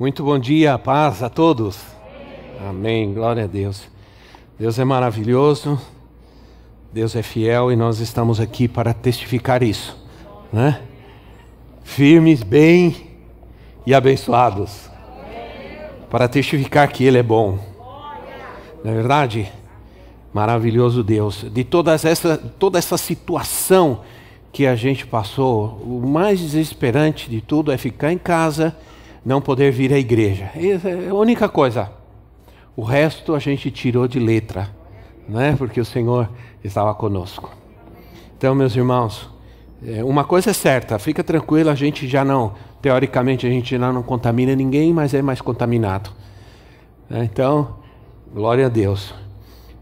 Muito bom dia, paz a todos. Amém, glória a Deus. Deus é maravilhoso, Deus é fiel e nós estamos aqui para testificar isso, né? Firmes, bem e abençoados, para testificar que Ele é bom. Não é verdade? Maravilhoso Deus. De toda essa, toda essa situação que a gente passou, o mais desesperante de tudo é ficar em casa não poder vir à igreja. Essa é a única coisa. O resto a gente tirou de letra, né? porque o Senhor estava conosco. Então, meus irmãos, é, uma coisa é certa, fica tranquilo, a gente já não, teoricamente, a gente já não contamina ninguém, mas é mais contaminado. Né? Então, glória a Deus.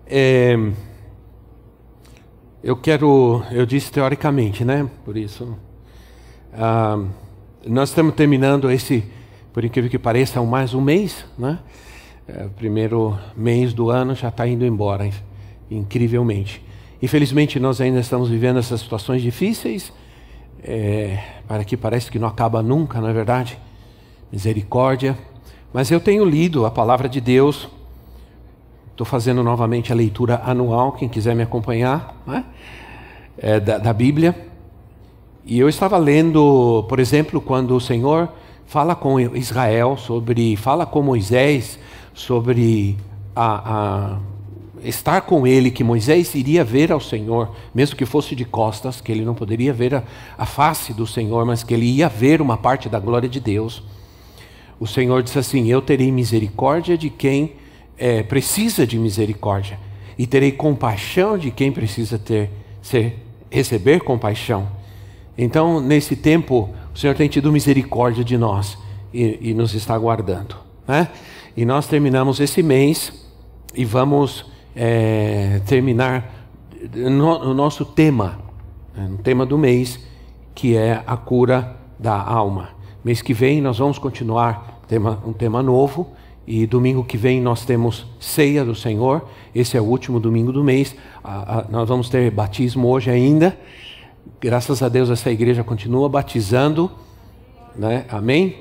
É, eu quero, eu disse teoricamente, né? Por isso, ah, nós estamos terminando esse por incrível que pareça, há mais um mês, né? É, primeiro mês do ano já está indo embora, incrivelmente. Infelizmente, nós ainda estamos vivendo essas situações difíceis, é, para que parece que não acaba nunca, não é verdade? Misericórdia. Mas eu tenho lido a palavra de Deus, estou fazendo novamente a leitura anual, quem quiser me acompanhar, né? é, da, da Bíblia. E eu estava lendo, por exemplo, quando o Senhor fala com Israel sobre, fala com Moisés sobre a, a, estar com ele, que Moisés iria ver ao Senhor, mesmo que fosse de costas, que ele não poderia ver a, a face do Senhor, mas que ele ia ver uma parte da glória de Deus. O Senhor disse assim: Eu terei misericórdia de quem é, precisa de misericórdia, e terei compaixão de quem precisa ter, ser, receber compaixão. Então, nesse tempo, o Senhor tem tido misericórdia de nós e, e nos está guardando. Né? E nós terminamos esse mês e vamos é, terminar no, nosso tema, né, tema do mês, que é a cura da alma. Mês que vem nós vamos continuar tema, um tema novo. E domingo que vem nós temos ceia do Senhor. Esse é o último domingo do mês. nós vamos ter batismo hoje ainda. Graças a Deus essa igreja continua batizando, né? Amém?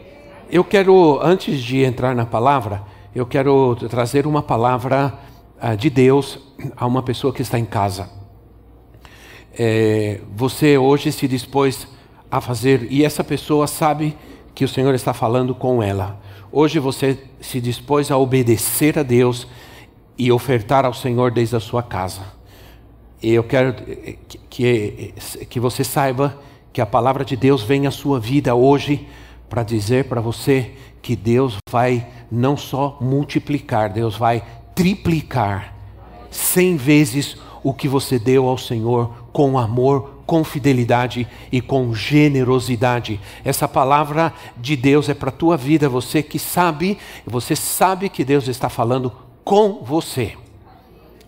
Eu quero, antes de entrar na palavra, eu quero trazer uma palavra uh, de Deus a uma pessoa que está em casa. É, você hoje se dispôs a fazer, e essa pessoa sabe que o Senhor está falando com ela. Hoje você se dispôs a obedecer a Deus e ofertar ao Senhor desde a sua casa. Eu quero que, que, que você saiba que a palavra de Deus vem à sua vida hoje para dizer para você que Deus vai não só multiplicar, Deus vai triplicar cem vezes o que você deu ao Senhor com amor, com fidelidade e com generosidade. Essa palavra de Deus é para a tua vida, você que sabe, você sabe que Deus está falando com você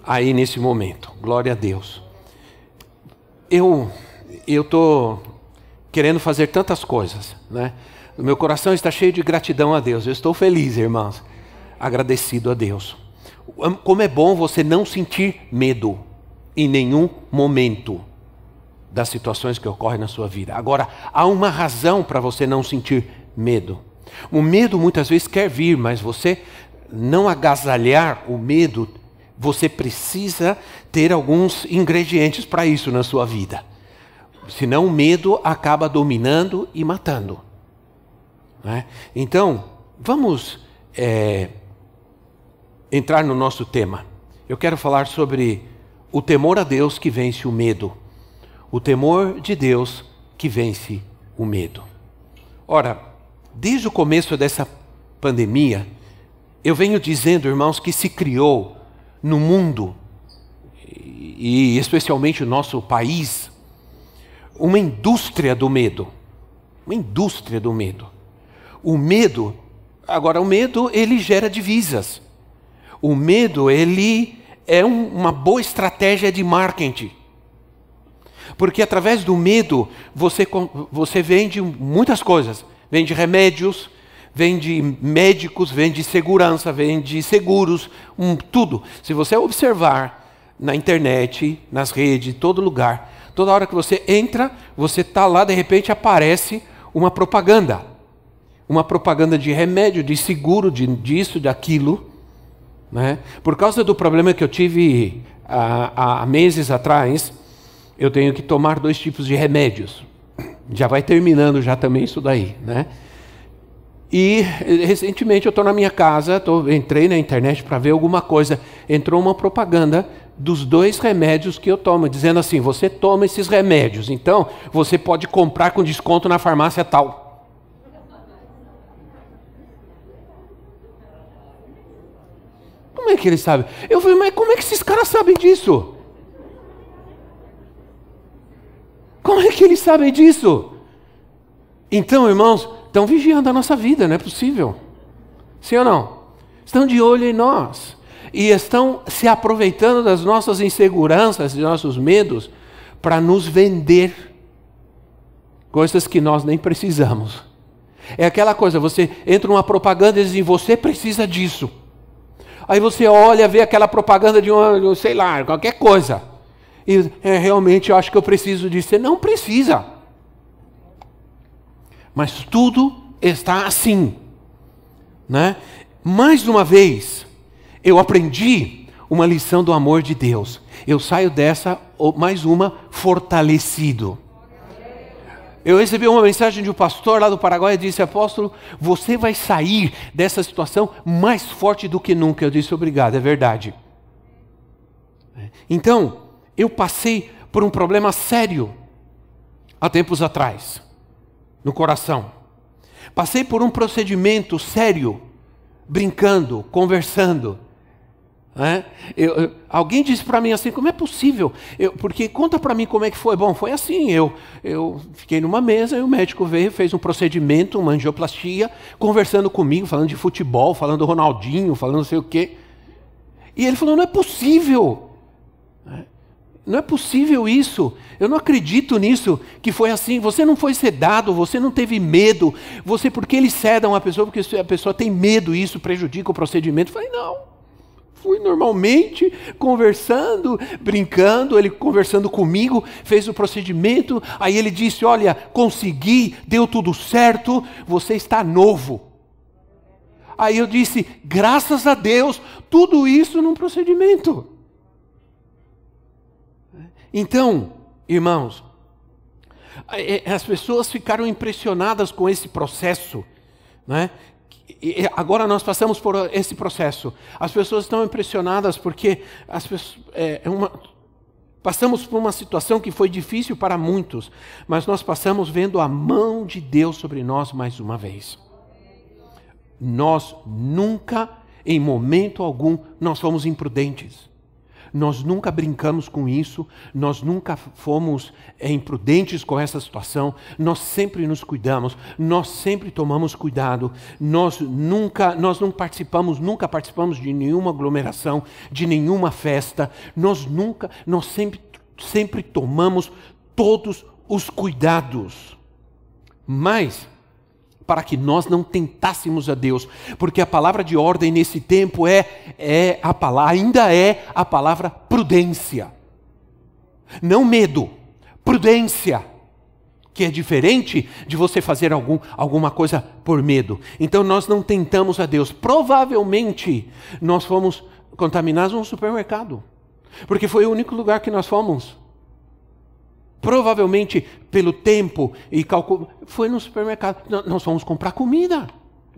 aí nesse momento. Glória a Deus. Eu eu tô querendo fazer tantas coisas, né? O meu coração está cheio de gratidão a Deus. Eu estou feliz, irmãos, agradecido a Deus. Como é bom você não sentir medo em nenhum momento das situações que ocorrem na sua vida. Agora, há uma razão para você não sentir medo. O medo muitas vezes quer vir, mas você não agasalhar o medo você precisa ter alguns ingredientes para isso na sua vida. Senão o medo acaba dominando e matando. Né? Então, vamos é, entrar no nosso tema. Eu quero falar sobre o temor a Deus que vence o medo. O temor de Deus que vence o medo. Ora, desde o começo dessa pandemia, eu venho dizendo, irmãos, que se criou no mundo, e especialmente no nosso país, uma indústria do medo. Uma indústria do medo. O medo agora o medo ele gera divisas. O medo ele é um, uma boa estratégia de marketing. Porque através do medo você, você vende muitas coisas. Vende remédios, vende médicos, vende segurança, vende seguros, um, tudo. Se você observar na internet, nas redes, todo lugar, toda hora que você entra, você está lá, de repente aparece uma propaganda. Uma propaganda de remédio, de seguro, de, disso, daquilo. Né? Por causa do problema que eu tive há, há meses atrás, eu tenho que tomar dois tipos de remédios. Já vai terminando já também isso daí, né? E recentemente eu estou na minha casa, tô, entrei na internet para ver alguma coisa. Entrou uma propaganda dos dois remédios que eu tomo, dizendo assim: você toma esses remédios, então você pode comprar com desconto na farmácia tal. Como é que ele sabe? Eu falei, mas como é que esses caras sabem disso? Como é que eles sabem disso? Então, irmãos, estão vigiando a nossa vida, não é possível. Sim ou não? Estão de olho em nós. E estão se aproveitando das nossas inseguranças, dos nossos medos, para nos vender coisas que nós nem precisamos. É aquela coisa, você entra numa propaganda e diz, você precisa disso. Aí você olha, vê aquela propaganda de uma, sei lá, qualquer coisa e é, realmente eu acho que eu preciso disso. Você não precisa. Mas tudo está assim. Né? Mais uma vez, eu aprendi uma lição do amor de Deus. Eu saio dessa, mais uma, fortalecido. Eu recebi uma mensagem de um pastor lá do Paraguai e disse: Apóstolo, você vai sair dessa situação mais forte do que nunca. Eu disse: Obrigado, é verdade. Então, eu passei por um problema sério há tempos atrás, no coração. Passei por um procedimento sério, brincando, conversando. É? Eu, eu, alguém disse para mim assim, como é possível? Eu, porque conta para mim como é que foi. Bom, foi assim, eu, eu fiquei numa mesa e o médico veio, fez um procedimento, uma angioplastia, conversando comigo, falando de futebol, falando do Ronaldinho, falando não sei o quê. E ele falou, não é possível. Não é possível isso. Eu não acredito nisso, que foi assim. Você não foi sedado, você não teve medo. Você, porque eles sedam a pessoa, porque a pessoa tem medo, isso prejudica o procedimento. Eu falei, não. Fui normalmente conversando, brincando, ele conversando comigo, fez o procedimento. Aí ele disse: Olha, consegui, deu tudo certo, você está novo. Aí eu disse: Graças a Deus, tudo isso num procedimento. Então, irmãos, é, as pessoas ficaram impressionadas com esse processo, né? agora nós passamos por esse processo. As pessoas estão impressionadas porque as pessoas, é, é, uma, passamos por uma situação que foi difícil para muitos, mas nós passamos vendo a mão de Deus sobre nós mais uma vez. Nós nunca, em momento algum, nós fomos imprudentes. Nós nunca brincamos com isso, nós nunca fomos é, imprudentes com essa situação, nós sempre nos cuidamos, nós sempre tomamos cuidado, nós nunca, nós não participamos, nunca participamos de nenhuma aglomeração, de nenhuma festa, nós nunca, nós sempre, sempre tomamos todos os cuidados. Mas para que nós não tentássemos a Deus, porque a palavra de ordem nesse tempo é é a palavra, ainda é a palavra prudência. Não medo, prudência, que é diferente de você fazer algum, alguma coisa por medo. Então nós não tentamos a Deus. Provavelmente nós fomos contaminados no supermercado, porque foi o único lugar que nós fomos. Provavelmente pelo tempo e cálculo, foi no supermercado. Nós fomos comprar comida.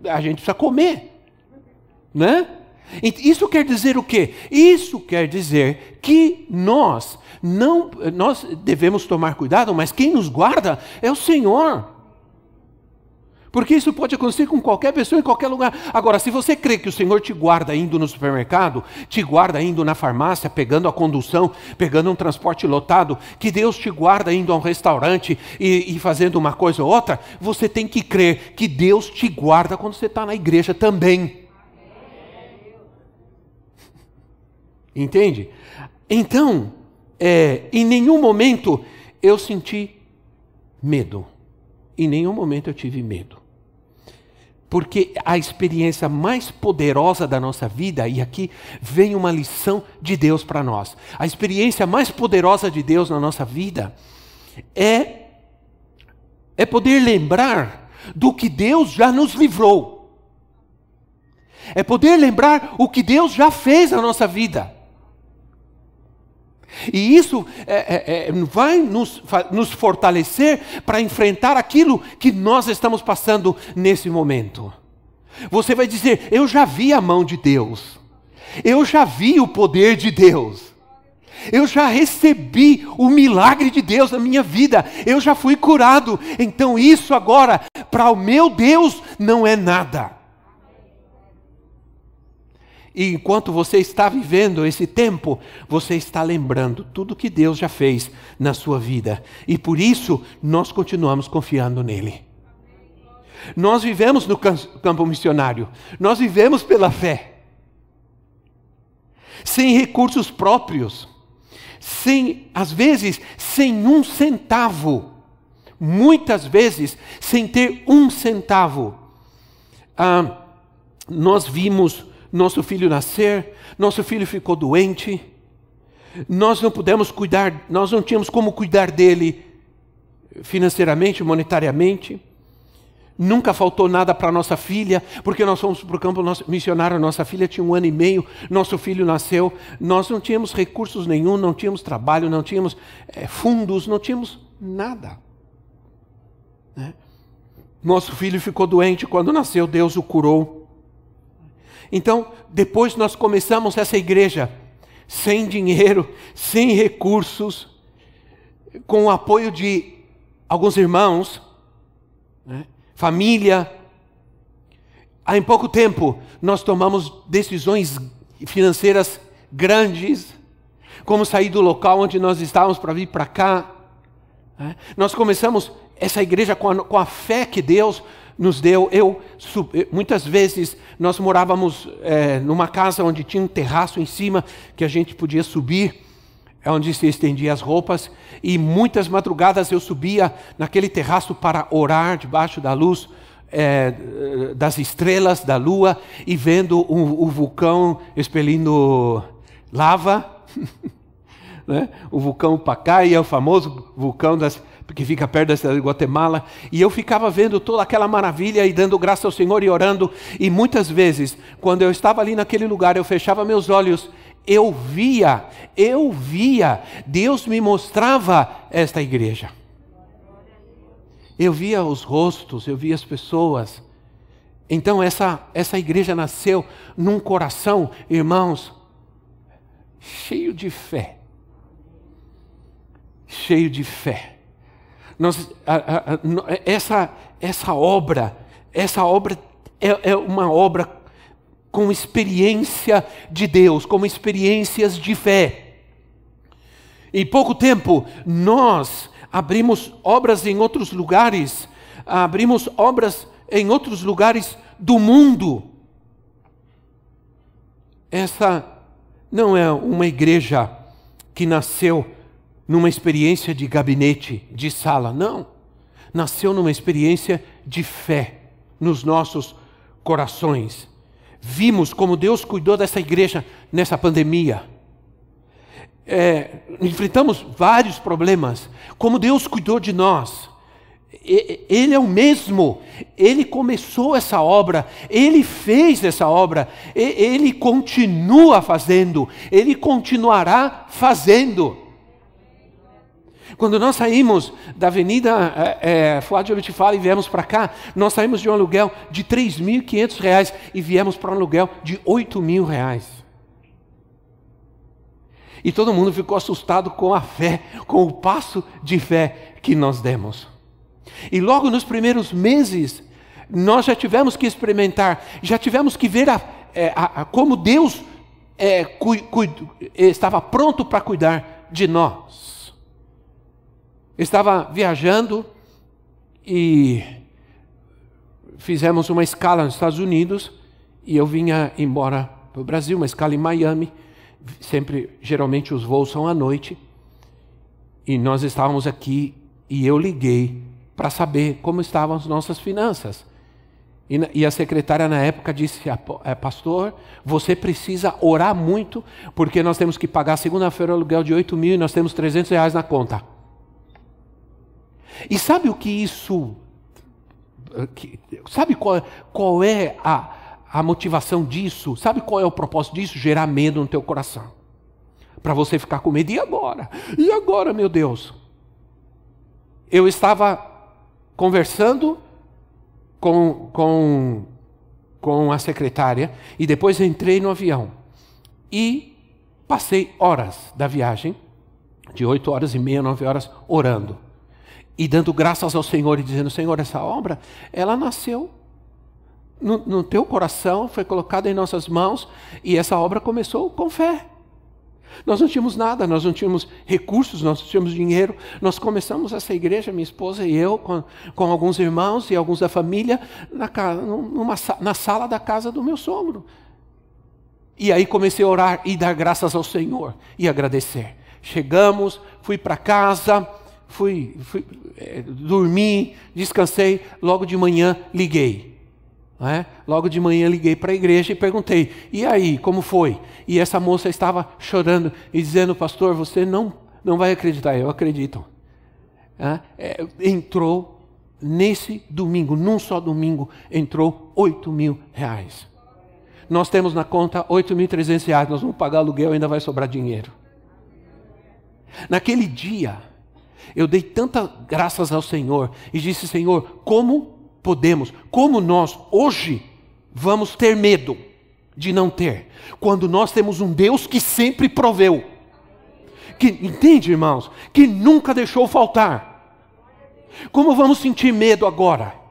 A gente precisa comer. Né? Isso quer dizer o quê? Isso quer dizer que nós não nós devemos tomar cuidado, mas quem nos guarda é o Senhor. Porque isso pode acontecer com qualquer pessoa em qualquer lugar. Agora, se você crê que o Senhor te guarda indo no supermercado, te guarda indo na farmácia, pegando a condução, pegando um transporte lotado, que Deus te guarda indo a um restaurante e, e fazendo uma coisa ou outra, você tem que crer que Deus te guarda quando você está na igreja também. Entende? Então, é, em nenhum momento eu senti medo. Em nenhum momento eu tive medo. Porque a experiência mais poderosa da nossa vida, e aqui vem uma lição de Deus para nós. A experiência mais poderosa de Deus na nossa vida é é poder lembrar do que Deus já nos livrou. É poder lembrar o que Deus já fez na nossa vida. E isso é, é, é, vai nos, nos fortalecer para enfrentar aquilo que nós estamos passando nesse momento. Você vai dizer: Eu já vi a mão de Deus, eu já vi o poder de Deus, eu já recebi o milagre de Deus na minha vida, eu já fui curado, então isso agora, para o meu Deus, não é nada. E enquanto você está vivendo esse tempo, você está lembrando tudo que Deus já fez na sua vida. E por isso nós continuamos confiando nele. Nós vivemos no campo missionário, nós vivemos pela fé. Sem recursos próprios, sem, às vezes, sem um centavo. Muitas vezes, sem ter um centavo. Ah, nós vimos nosso filho nascer, nosso filho ficou doente, nós não pudemos cuidar, nós não tínhamos como cuidar dele financeiramente, monetariamente. Nunca faltou nada para nossa filha, porque nós fomos para o campo missionário, nossa filha tinha um ano e meio, nosso filho nasceu, nós não tínhamos recursos nenhum, não tínhamos trabalho, não tínhamos é, fundos, não tínhamos nada. Né? Nosso filho ficou doente, quando nasceu, Deus o curou. Então, depois nós começamos essa igreja sem dinheiro, sem recursos, com o apoio de alguns irmãos, né? família. Há em pouco tempo nós tomamos decisões financeiras grandes, como sair do local onde nós estávamos para vir para cá. Né? Nós começamos essa igreja com a, com a fé que Deus nos deu. Eu muitas vezes nós morávamos é, numa casa onde tinha um terraço em cima que a gente podia subir, é onde se estendia as roupas. E muitas madrugadas eu subia naquele terraço para orar debaixo da luz é, das estrelas, da lua e vendo o, o vulcão expelindo lava. né? O vulcão Pacai é o famoso vulcão das que fica perto da cidade de Guatemala, e eu ficava vendo toda aquela maravilha e dando graça ao Senhor e orando, e muitas vezes, quando eu estava ali naquele lugar, eu fechava meus olhos, eu via, eu via, Deus me mostrava esta igreja. Eu via os rostos, eu via as pessoas. Então essa essa igreja nasceu num coração, irmãos, cheio de fé. Cheio de fé. Nós, a, a, essa, essa obra, essa obra é, é uma obra com experiência de Deus, com experiências de fé. Em pouco tempo, nós abrimos obras em outros lugares, abrimos obras em outros lugares do mundo. Essa não é uma igreja que nasceu numa experiência de gabinete, de sala. Não. Nasceu numa experiência de fé nos nossos corações. Vimos como Deus cuidou dessa igreja nessa pandemia. É, enfrentamos vários problemas, como Deus cuidou de nós. Ele é o mesmo, ele começou essa obra, ele fez essa obra, ele continua fazendo, ele continuará fazendo. Quando nós saímos da Avenida é, é, Flávio Vitifala e viemos para cá, nós saímos de um aluguel de 3.500 reais e viemos para um aluguel de 8 mil reais. E todo mundo ficou assustado com a fé, com o passo de fé que nós demos. E logo nos primeiros meses Nós já tivemos que experimentar, já tivemos que ver a, é, a, a, como Deus é, cu, cu, estava pronto para cuidar de nós. Estava viajando e fizemos uma escala nos Estados Unidos e eu vinha embora para o Brasil, uma escala em Miami. Sempre, geralmente os voos são à noite. E nós estávamos aqui e eu liguei para saber como estavam as nossas finanças. E, a secretária na época disse: é, Pastor, você precisa orar muito, porque nós temos que pagar segunda-feira o aluguel de 8 mil e nós temos 300 reais na conta. E sabe o que isso. Sabe qual, qual é a, a motivação disso? Sabe qual é o propósito disso? Gerar medo no teu coração. Para você ficar com medo. E agora? E agora, meu Deus? Eu estava conversando com, com, com a secretária e depois entrei no avião. E passei horas da viagem, de oito horas e meia, nove horas, orando. E dando graças ao Senhor e dizendo: Senhor, essa obra, ela nasceu no, no teu coração, foi colocada em nossas mãos e essa obra começou com fé. Nós não tínhamos nada, nós não tínhamos recursos, nós não tínhamos dinheiro. Nós começamos essa igreja, minha esposa e eu, com, com alguns irmãos e alguns da família, na, numa, na sala da casa do meu sogro. E aí comecei a orar e dar graças ao Senhor e agradecer. Chegamos, fui para casa, fui, fui é, dormi, descansei, logo de manhã liguei. É? Logo de manhã liguei para a igreja e perguntei: e aí, como foi? E essa moça estava chorando e dizendo: Pastor, você não, não vai acreditar. Eu acredito. É? Entrou nesse domingo, num só domingo, entrou 8 mil reais. Nós temos na conta 8.300 reais, nós vamos pagar aluguel, ainda vai sobrar dinheiro. Naquele dia, eu dei tantas graças ao Senhor e disse: Senhor, como podemos, como nós hoje vamos ter medo de não ter, quando nós temos um Deus que sempre proveu, que entende, irmãos, que nunca deixou faltar. Como vamos sentir medo agora?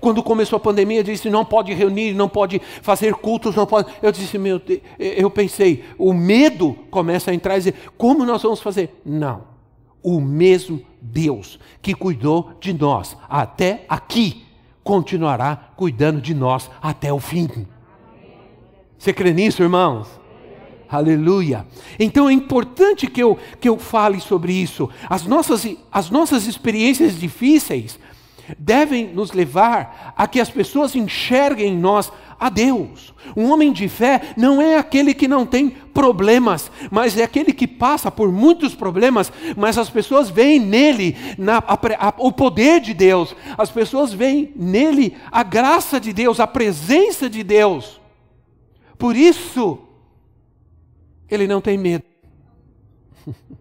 Quando começou a pandemia, disse não pode reunir, não pode fazer cultos, não pode. Eu disse meu, eu pensei, o medo começa a entrar e dizer, como nós vamos fazer? Não, o mesmo Deus que cuidou de nós até aqui continuará cuidando de nós até o fim. Você crê nisso, irmãos? Aleluia. Então é importante que eu, que eu fale sobre isso. As nossas, as nossas experiências difíceis devem nos levar a que as pessoas enxerguem em nós a Deus. Um homem de fé não é aquele que não tem problemas, mas é aquele que passa por muitos problemas, mas as pessoas veem nele na, a, a, o poder de Deus, as pessoas veem nele a graça de Deus, a presença de Deus. Por isso, ele não tem medo.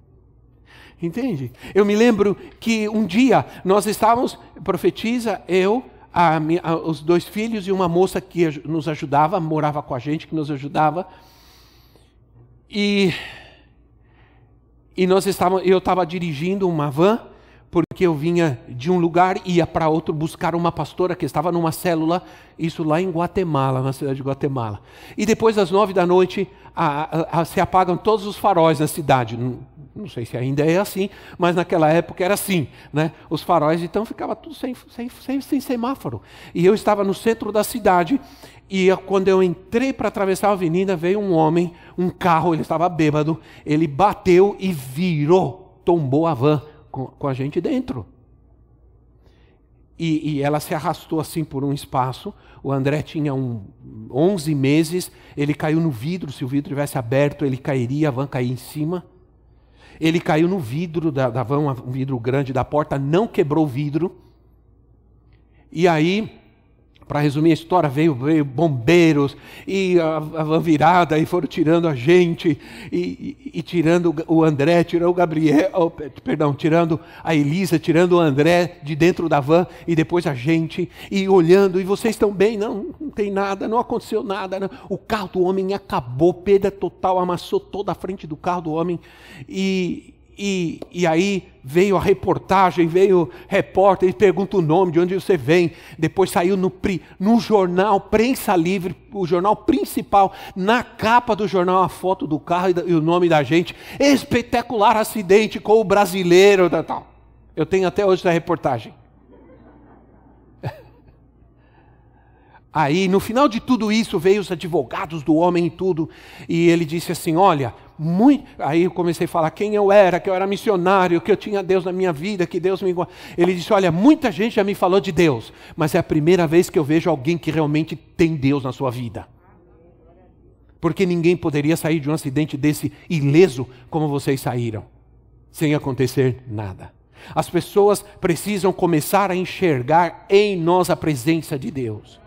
Entende? Eu me lembro que um dia nós estávamos, profetiza, eu, a, a, os dois filhos e uma moça que nos ajudava, morava com a gente, que nos ajudava. E, e nós estávamos, eu estava dirigindo uma van, porque eu vinha de um lugar e ia para outro buscar uma pastora que estava numa célula, isso lá em Guatemala, na cidade de Guatemala. E depois das nove da noite, a, se apagam todos os faróis na cidade. Não, sei se ainda é assim, mas naquela época era assim, né? Os faróis, então ficava tudo sem, sem, sem, sem semáforo. E eu estava no centro da cidade e quando eu entrei para atravessar a avenida, veio um homem, um carro, ele estava bêbado, ele bateu e virou, tombou a van com, com a gente dentro. E, e, ela se arrastou assim por um espaço. O André tinha um, 11 meses, ele caiu no vidro. Se o vidro tivesse aberto, ele cairia, a van caía em cima. Ele caiu no vidro da, van, um vidro grande da porta, não quebrou o vidro. E aí para resumir a história, veio, veio bombeiros e a, a virada e foram tirando a gente e, e, e tirando o André, tirando o Gabriel, oh, perdão, tirando a Elisa, tirando o André de dentro da van e depois a gente e olhando e vocês estão bem? Não, não tem nada, não aconteceu nada. Não. O carro do homem acabou, perda total, amassou toda a frente do carro do homem e e, e aí veio a reportagem, veio repórter, e pergunta o nome, de onde você vem. Depois saiu no, no jornal Prensa Livre, o jornal principal, na capa do jornal, a foto do carro e, o nome da gente. Espetacular acidente com o brasileiro. Tal. Eu tenho até hoje essa reportagem. Aí, no final de tudo isso, veio os advogados do homem e tudo, e ele disse assim: Olha, muito. Aí eu comecei a falar quem eu era, que eu era missionário, que eu tinha Deus na minha vida, que Deus me. Ele disse: Olha, muita gente já me falou de Deus, mas é a primeira vez que eu vejo alguém que realmente tem Deus na sua vida. Porque ninguém poderia sair de um acidente desse ileso como vocês saíram, sem acontecer nada. As pessoas precisam começar a enxergar em nós a presença de Deus.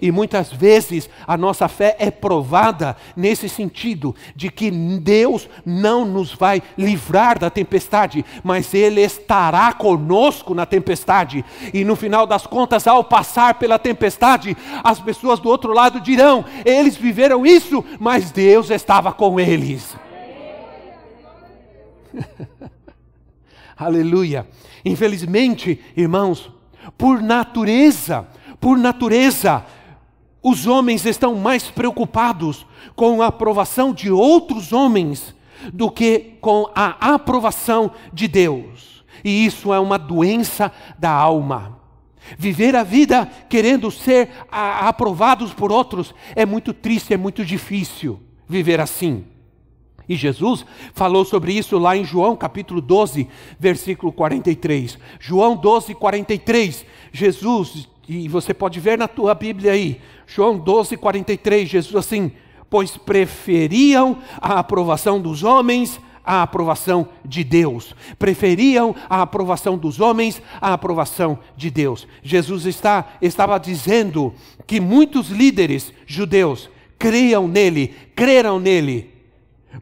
E muitas vezes a nossa fé é provada nesse sentido, de que Deus não nos vai livrar da tempestade, mas Ele estará conosco na tempestade. E no final das contas, ao passar pela tempestade, as pessoas do outro lado dirão: eles viveram isso, mas Deus estava com eles. Aleluia. Infelizmente, irmãos, por natureza, por natureza, os homens estão mais preocupados com a aprovação de outros homens do que com a aprovação de Deus. E isso é uma doença da alma. Viver a vida querendo ser aprovados por outros é muito triste, é muito difícil viver assim. E Jesus falou sobre isso lá em João capítulo 12, versículo 43. João 12, 43. Jesus e você pode ver na tua Bíblia aí, João 12, 43, Jesus assim, pois preferiam a aprovação dos homens à aprovação de Deus. Preferiam a aprovação dos homens à aprovação de Deus. Jesus está, estava dizendo que muitos líderes judeus creiam nele, creram nele,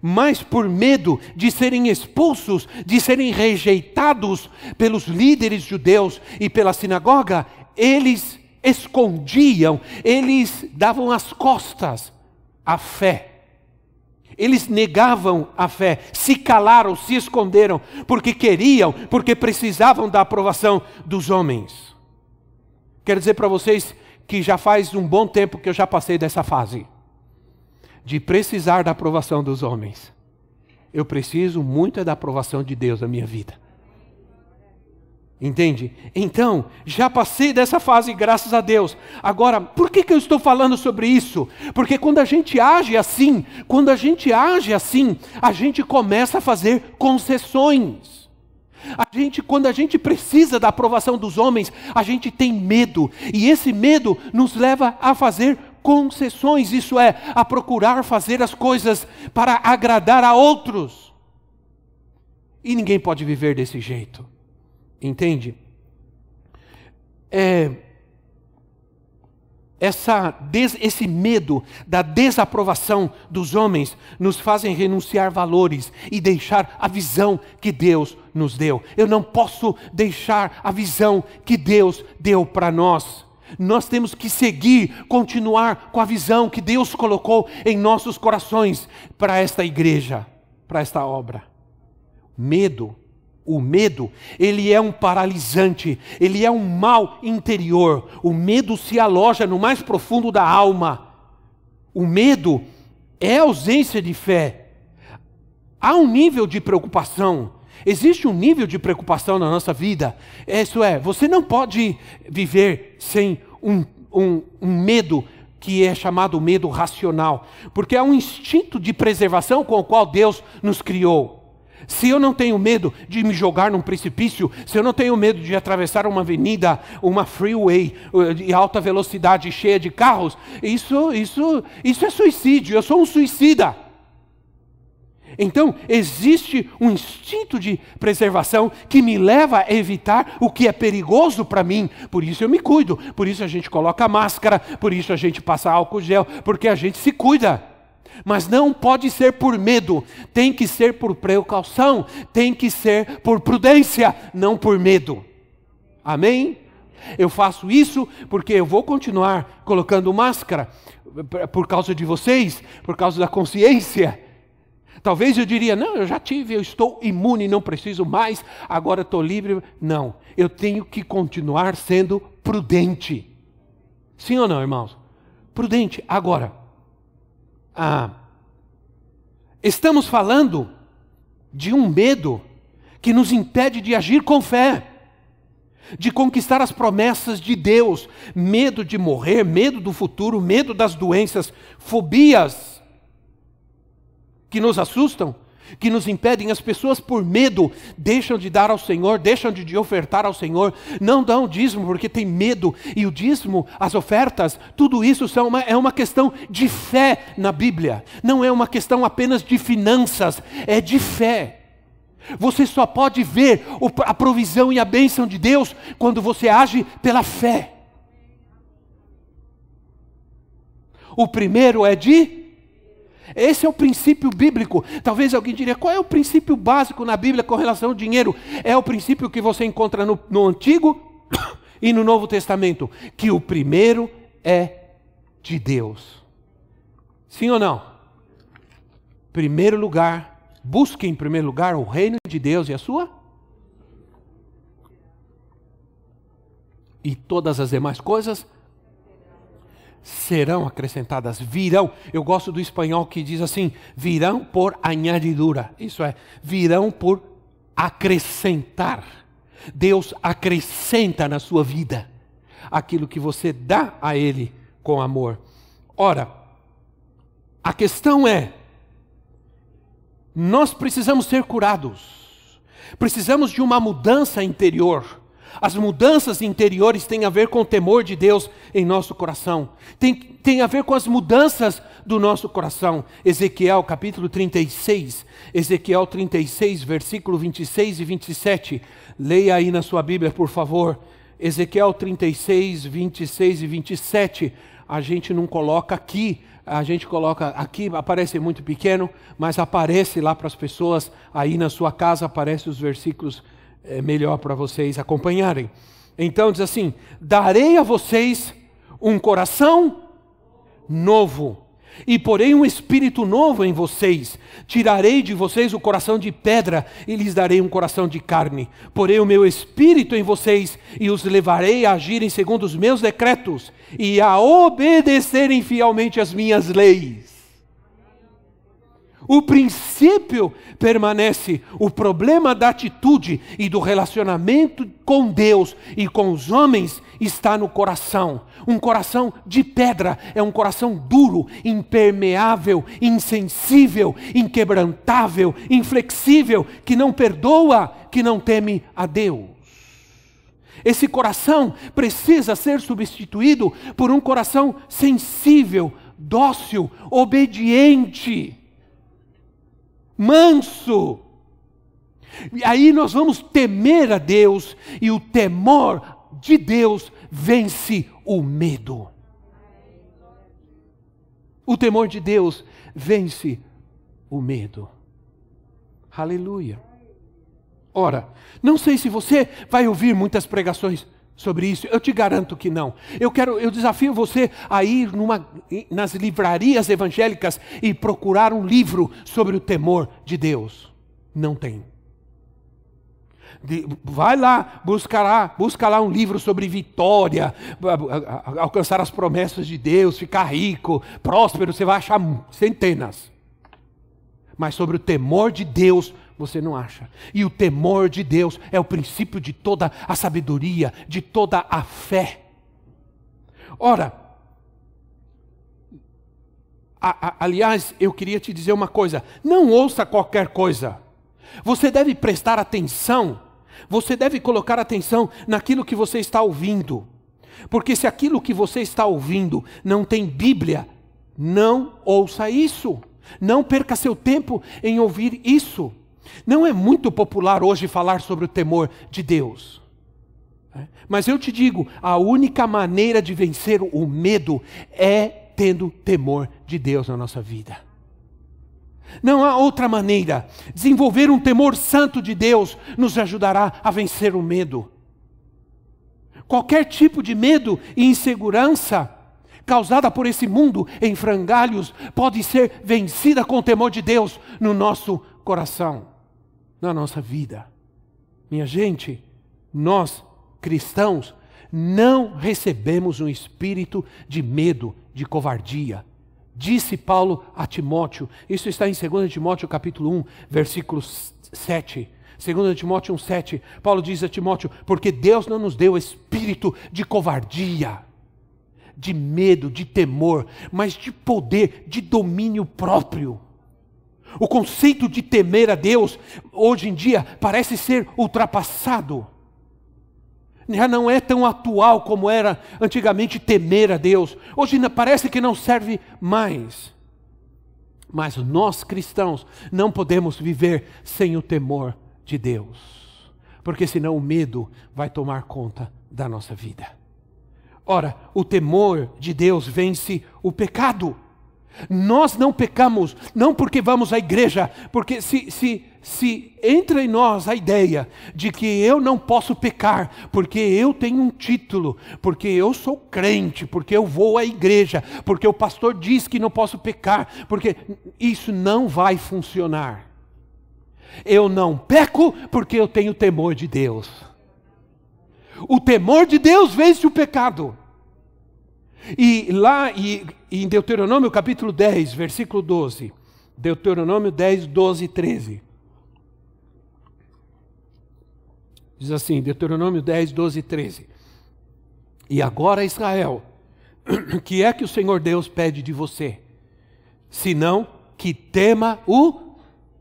mas por medo de serem expulsos, de serem rejeitados pelos líderes judeus e pela sinagoga, eles escondiam, eles davam as costas à fé. Eles negavam a fé, se calaram, se esconderam, porque queriam, porque precisavam da aprovação dos homens. Quero dizer para vocês que já faz um bom tempo que eu já passei dessa fase, de precisar da aprovação dos homens. Eu preciso muito da aprovação de Deus na minha vida. Entende? Então, já passei dessa fase, graças a Deus. Agora, por que, que eu estou falando sobre isso? Porque quando a gente age assim, quando a gente age assim, a gente começa a fazer concessões. A gente, quando a gente precisa da aprovação dos homens, a gente tem medo, e esse medo nos leva a fazer concessões, isso é, a procurar fazer as coisas para agradar a outros. E ninguém pode viver desse jeito. Entende? É, essa, esse medo da desaprovação dos homens nos fazem renunciar valores e deixar a visão que Deus nos deu. Eu não posso deixar a visão que Deus deu para nós. Nós temos que seguir, continuar com a visão que Deus colocou em nossos corações para esta igreja, para esta obra. Medo o medo, ele é um paralisante, ele é um mal interior. O medo se aloja no mais profundo da alma. O medo é ausência de fé. Há um nível de preocupação. Existe um nível de preocupação na nossa vida. Isso é, você não pode viver sem um, um, um medo que é chamado medo racional, porque é um instinto de preservação com o qual Deus nos criou. Se eu não tenho medo de me jogar num precipício, se eu não tenho medo de atravessar uma avenida, uma freeway uh, de alta velocidade cheia de carros, isso, isso, isso é suicídio. Eu sou um suicida. Então, existe um instinto de preservação que me leva a evitar o que é perigoso para mim. Por isso eu me cuido, por isso a gente coloca máscara, por isso a gente passa álcool gel, porque a gente se cuida. Mas não pode ser por medo, tem que ser por precaução, tem que ser por prudência, não por medo. Amém? Eu faço isso porque eu vou continuar colocando máscara por causa de vocês, por causa da consciência. Talvez eu diria: não, eu já tive, eu estou imune, não preciso mais, agora estou livre. Não, eu tenho que continuar sendo prudente. Sim ou não, irmãos? Prudente. Agora, ah, estamos falando de um medo que nos impede de agir com fé, de conquistar as promessas de Deus, medo de morrer, medo do futuro, medo das doenças, fobias que nos assustam, que nos impedem. As pessoas, por medo, deixam de dar ao Senhor, deixam de ofertar ao Senhor, não dão dízimo porque tem medo. E o dízimo, as ofertas, tudo isso são uma, é uma questão de fé na Bíblia, não é uma questão apenas de finanças, é de fé. Você só pode ver a provisão e a bênção de Deus quando você age pela fé. O primeiro é de esse é o princípio bíblico. Talvez alguém diria: qual é o princípio básico na Bíblia com relação ao dinheiro? É o princípio que você encontra no, no Antigo e no Novo Testamento: que o primeiro é de Deus. Sim ou não? Primeiro lugar, busque em primeiro lugar o reino de Deus e a sua. E todas as demais coisas serão acrescentadas, virão. Eu gosto do espanhol que diz assim: virão por añadidura. Isso é, virão por acrescentar. Deus acrescenta na sua vida aquilo que você dá a Ele com amor. Ora, a questão é: nós precisamos ser curados, precisamos de uma mudança interior. As mudanças interiores têm a ver com o temor de Deus em nosso coração. Tem, tem a ver com as mudanças do nosso coração. Ezequiel capítulo 36, Ezequiel 36, versículo 26 e 27. Leia aí na sua Bíblia, por favor. Ezequiel 36, 26 e 27. A gente não coloca aqui, a gente coloca aqui, aparece muito pequeno, mas aparece lá para as pessoas, aí na sua casa aparece os versículos é melhor para vocês acompanharem. Então diz assim: darei a vocês um coração novo, e porei um espírito novo em vocês. Tirarei de vocês o coração de pedra e lhes darei um coração de carne. Porei o meu espírito em vocês e os levarei a agirem segundo os meus decretos e a obedecerem fielmente as minhas leis. O princípio permanece, o problema da atitude e do relacionamento com Deus e com os homens está no coração. Um coração de pedra é um coração duro, impermeável, insensível, inquebrantável, inflexível, que não perdoa, que não teme a Deus. Esse coração precisa ser substituído por um coração sensível, dócil, obediente manso. E aí nós vamos temer a Deus, e o temor de Deus vence o medo. O temor de Deus vence o medo. Aleluia. Ora, não sei se você vai ouvir muitas pregações sobre isso? Eu te garanto que não. Eu quero, eu desafio você a ir numa, nas livrarias evangélicas e procurar um livro sobre o temor de Deus. Não tem. Vai lá, buscará, busca lá um livro sobre vitória, alcançar as promessas de Deus, ficar rico, próspero, você vai achar centenas. Mas sobre o temor de Deus, você não acha. E o temor de Deus é o princípio de toda a sabedoria, de toda a fé. Ora, a, a, aliás, eu queria te dizer uma coisa: não ouça qualquer coisa. Você deve prestar atenção, você deve colocar atenção naquilo que você está ouvindo. Porque se aquilo que você está ouvindo não tem Bíblia, não ouça isso. Não perca seu tempo em ouvir isso. Não é muito popular hoje falar sobre o temor de Deus. É? Mas eu te digo, a única maneira de vencer o medo é tendo temor de Deus na nossa vida. Não há outra maneira. Desenvolver um temor santo de Deus nos ajudará a vencer o medo. Qualquer tipo de medo e insegurança causada por esse mundo em frangalhos, pode ser vencida com o temor de Deus no nosso coração, na nossa vida. Minha gente, nós cristãos não recebemos um espírito de medo, de covardia. Disse Paulo a Timóteo, isso está em 2 Timóteo capítulo 1, versículo 7. 2 Timóteo 1, 7, Paulo diz a Timóteo, porque Deus não nos deu espírito de covardia, de medo, de temor, mas de poder, de domínio próprio. O conceito de temer a Deus, hoje em dia, parece ser ultrapassado. Já não é tão atual como era antigamente temer a Deus. Hoje parece que não serve mais. Mas nós cristãos não podemos viver sem o temor de Deus, porque senão o medo vai tomar conta da nossa vida. Ora, o temor de Deus vence o pecado. Nós não pecamos, não porque vamos à igreja, porque se, se, se entra em nós a ideia de que eu não posso pecar, porque eu tenho um título, porque eu sou crente, porque eu vou à igreja, porque o pastor diz que não posso pecar, porque isso não vai funcionar. Eu não peco porque eu tenho temor de Deus. O temor de Deus vence o pecado. E lá e, em Deuteronômio capítulo 10, versículo 12. Deuteronômio 10, 12 e 13. Diz assim, Deuteronômio 10, 12 e 13. E agora, Israel, que é que o Senhor Deus pede de você? Senão que tema o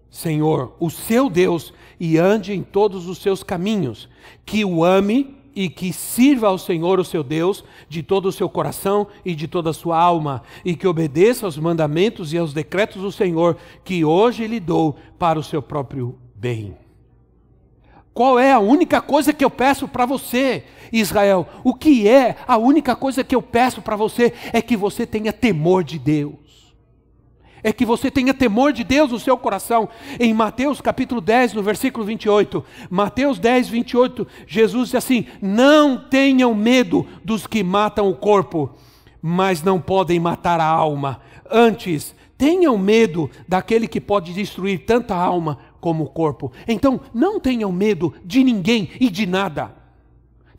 Senhor, o seu Deus, e ande em todos os seus caminhos, que o ame e que sirva ao Senhor, o seu Deus, de todo o seu coração e de toda a sua alma, e que obedeça aos mandamentos e aos decretos do Senhor, que hoje lhe dou para o seu próprio bem. Qual é a única coisa que eu peço para você, Israel? O que é a única coisa que eu peço para você é que você tenha temor de Deus é que você tenha temor de Deus no seu coração. Em Mateus capítulo 10, no versículo 28, Mateus 10, 28, Jesus diz assim: Não tenham medo dos que matam o corpo, mas não podem matar a alma. Antes, tenham medo daquele que pode destruir tanto a alma como o corpo. Então, não tenham medo de ninguém e de nada.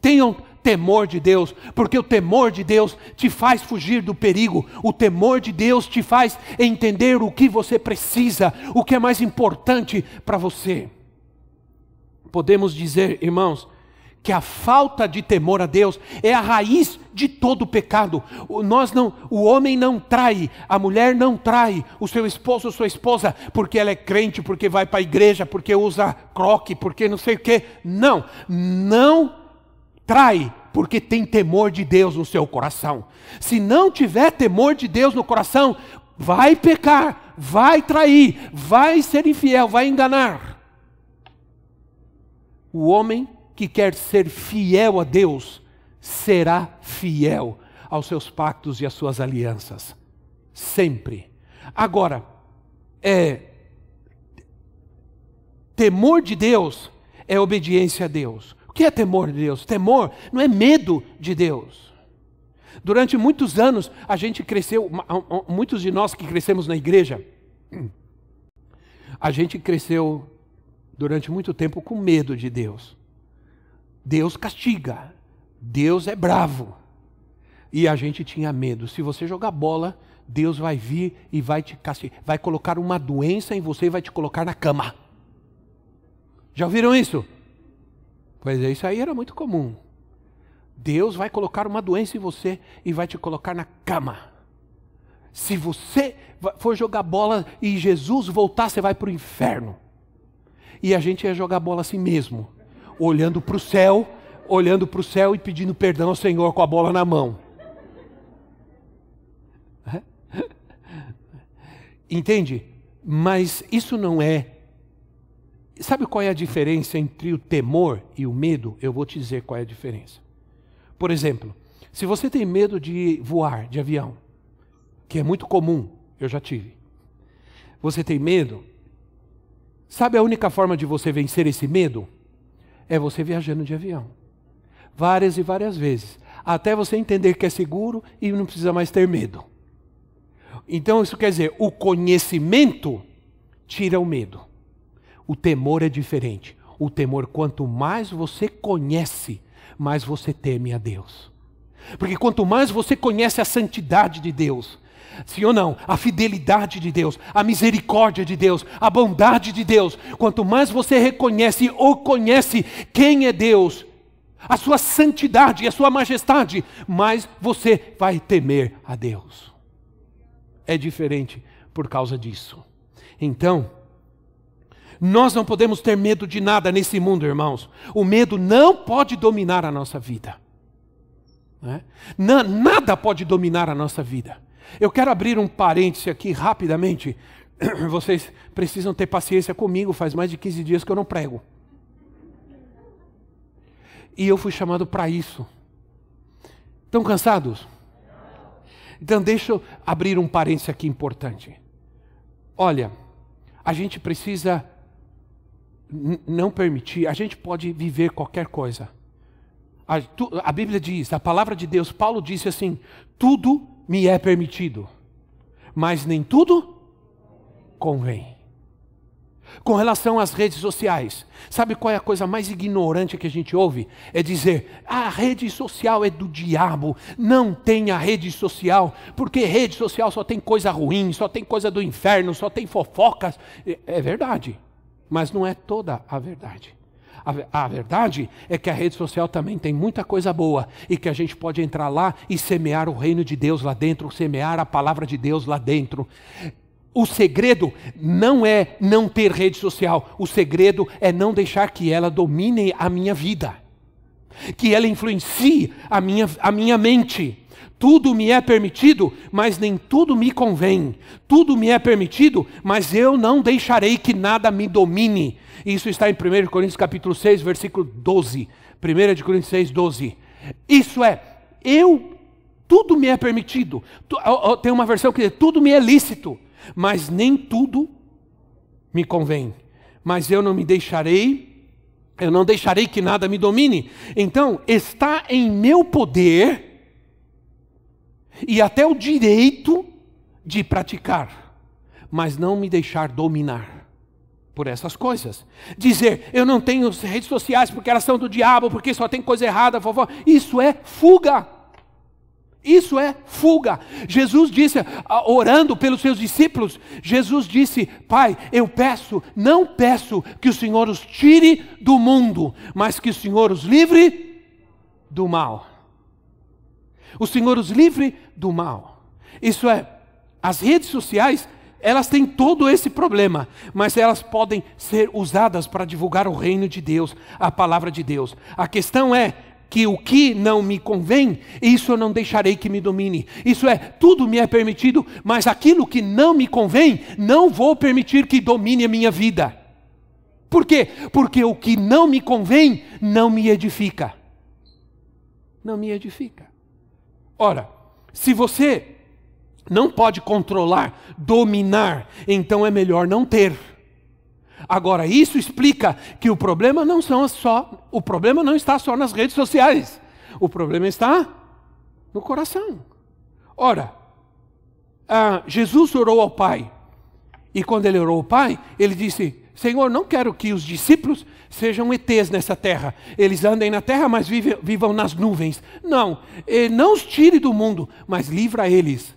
Tenham temor de Deus, porque o temor de Deus te faz fugir do perigo, o temor de Deus te faz entender o que você precisa, o que é mais importante para você. Podemos dizer, irmãos, que a falta de temor a Deus é a raiz de todo pecado. O, nós não, o homem não trai, a mulher não trai o seu esposo ou sua esposa porque ela é crente, porque vai para a igreja, porque usa croque, porque não sei o quê. Não, não trai porque tem temor de Deus no seu coração. Se não tiver temor de Deus no coração, vai pecar, vai trair, vai ser infiel, vai enganar. O homem que quer ser fiel a Deus será fiel aos seus pactos e às suas alianças. Sempre. Agora, é temor de Deus é obediência a Deus que é temor de Deus? Temor não é medo de Deus. Durante muitos anos, a gente cresceu, muitos de nós que crescemos na igreja, a gente cresceu durante muito tempo com medo de Deus. Deus castiga, Deus é bravo. E a gente tinha medo. Se você jogar bola, Deus vai vir e vai te castigar, vai colocar uma doença em você e vai te colocar na cama. Já ouviram isso? Pois é, isso aí era muito comum. Deus vai colocar uma doença em você e vai te colocar na cama. Se você for jogar bola e Jesus voltar, você vai para o inferno. E a gente ia jogar bola assim mesmo, olhando para o céu, olhando para o céu e pedindo perdão ao Senhor com a bola na mão. Entende? Mas isso não é Sabe qual é a diferença entre o temor e o medo? Eu vou te dizer qual é a diferença. Por exemplo, se você tem medo de voar de avião, que é muito comum, eu já tive. Você tem medo? Sabe a única forma de você vencer esse medo? É você viajando de avião. Várias e várias vezes. até você entender que é seguro e não precisa mais ter medo. Então isso quer dizer, o conhecimento tira o medo. O temor é diferente. O temor, quanto mais você conhece, mais você teme a Deus. Porque quanto mais você conhece a santidade de Deus, sim ou não, a fidelidade de Deus, a misericórdia de Deus, a bondade de Deus, quanto mais você reconhece ou conhece quem é Deus, a sua santidade e a sua majestade, mais você vai temer a Deus. É diferente por causa disso. Então, nós não podemos ter medo de nada nesse mundo, irmãos. O medo não pode dominar a nossa vida. Né? Nada pode dominar a nossa vida. Eu quero abrir um parêntese aqui rapidamente. Vocês precisam ter paciência comigo, faz mais de 15 dias que eu não prego. E eu fui chamado para isso. Estão cansados? Então deixa eu abrir um parêntese aqui importante. Olha, a gente precisa não permitir, a gente pode viver qualquer coisa. A, tu, a, Bíblia diz, a palavra de Deus, Paulo disse assim: tudo me é permitido, mas nem tudo convém. Com relação às redes sociais, sabe qual é a coisa mais ignorante que a gente ouve? É dizer, a rede social é do diabo, não tenha rede social, porque rede social só tem coisa ruim, só tem coisa do inferno, só tem fofocas. É, é verdade. Mas não é toda a verdade. A, a, verdade é que a rede social também tem muita coisa boa e que a gente pode entrar lá e semear o reino de Deus lá dentro, semear a palavra de Deus lá dentro. O segredo não é não ter rede social, o segredo é não deixar que ela domine a minha vida, que ela influencie a minha, a minha mente. Tudo me é permitido, mas nem tudo me convém. Tudo me é permitido, mas eu não deixarei que nada me domine. Isso está em 1 Coríntios capítulo 6, versículo 12. 1 Coríntios 6, 12. Isso é, eu, tudo me é permitido. Tem uma versão que diz, tudo me é lícito, mas nem tudo me convém. Mas eu não me deixarei, eu não deixarei que nada me domine. Então, está em meu poder e até o direito de praticar, mas não me deixar dominar por essas coisas. Dizer, eu não tenho redes sociais porque elas são do diabo, porque só tem coisa errada, vovó. Isso é fuga. Isso é fuga. Jesus disse, orando pelos seus discípulos, Jesus disse: Pai, eu peço, não peço que o Senhor os tire do mundo, mas que o Senhor os livre do mal. O Senhor os livre do mal. Isso é, as redes sociais, elas têm todo esse problema, mas elas podem ser usadas para divulgar o reino de Deus, a palavra de Deus. A questão é que o que não me convém, isso eu não deixarei que me domine. Isso é, tudo me é permitido, mas aquilo que não me convém, não vou permitir que domine a minha vida. Por quê? Porque o que não me convém não me edifica. Não me edifica. Ora, se você não pode controlar, dominar, então é melhor não ter. Agora, isso explica que o problema não são só, o problema não está só nas redes sociais. O problema está no coração. Ora, ah, Jesus orou ao Pai. E quando ele orou ao Pai, ele disse: Senhor, não quero que os discípulos sejam ETs nessa terra. Eles andem na terra, mas vivam nas nuvens. Não, não os tire do mundo, mas livra eles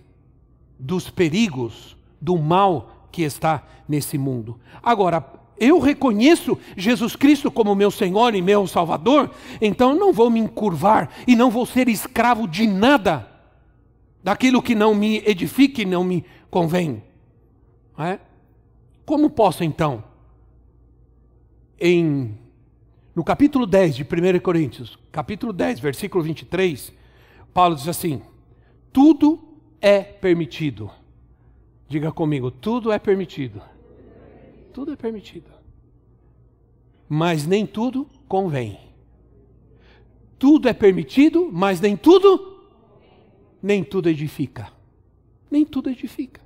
dos perigos, do mal que está nesse mundo. Agora, eu reconheço Jesus Cristo como meu Senhor e meu Salvador, então não vou me encurvar e não vou ser escravo de nada daquilo que não me edifique não me convém. É? Como posso então? em, no capítulo 10 de 1 Coríntios, capítulo 10, versículo 23, Paulo diz assim: Tudo é permitido. Diga comigo, tudo é permitido. Tudo é permitido. Mas nem tudo convém. Tudo é permitido, mas nem tudo, nem tudo edifica. Nem tudo edifica.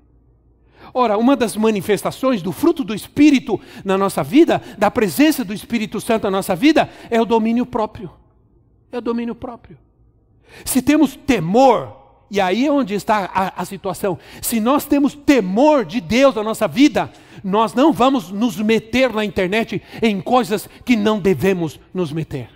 Ora, uma das manifestações do fruto do Espírito na nossa vida, da presença do Espírito Santo na nossa vida, é o domínio próprio. É o domínio próprio. Se temos temor, e aí é onde está a, a, situação. Se nós temos temor de Deus na nossa vida, nós não vamos nos meter na internet em coisas que não devemos nos meter.